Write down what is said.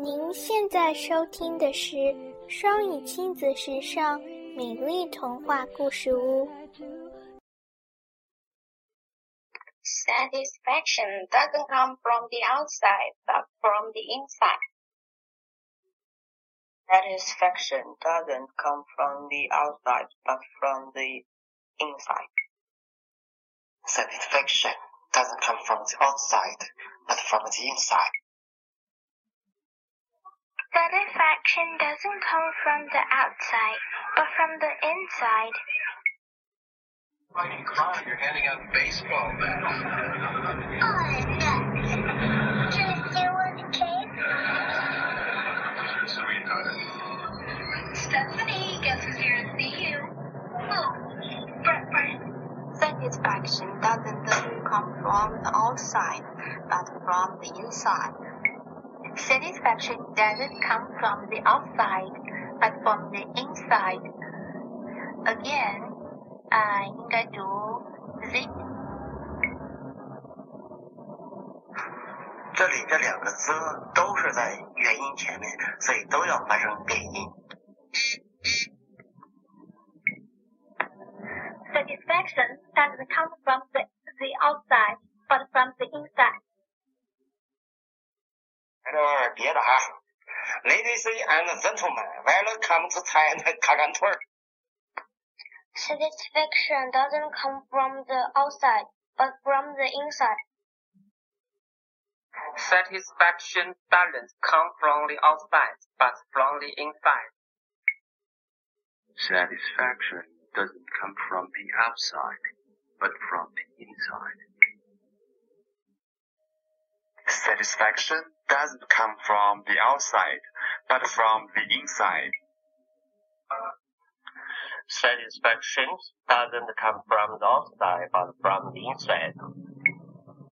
您现在收听的是双语亲子时尚美丽童话故事屋。Satisfaction doesn't come from the outside, but from the inside. Satisfaction doesn't come from the outside, but from the inside. Satisfaction doesn't come from the outside, but from the inside. Satisfaction doesn't come from the outside, but from the inside. Come on, you're handing out baseball bats. Oh, nuts. Can I steal one cake? Sweetheart. Stephanie, guess who's here to see you? Oh, Brett, Brett. Satisfaction doesn't come from the outside, but from the inside. Satisfaction doesn't come from the outside, but from the inside. Again, 啊、应该读 z 这里这两个字都是在元音前面，所以都要发生变音。Satisfaction doesn't come from the, the outside, but from the inside. 这玩意儿憋着哈，Ladies and gentlemen，完了看不出才能看看腿儿。 Satisfaction doesn't come from the outside, but from the inside. Satisfaction doesn't come from the outside, but from the inside. Satisfaction doesn't come from the outside, but from the inside. Satisfaction doesn't come from the outside, but from the inside. Satisfaction doesn't come from the outside, but from the inside.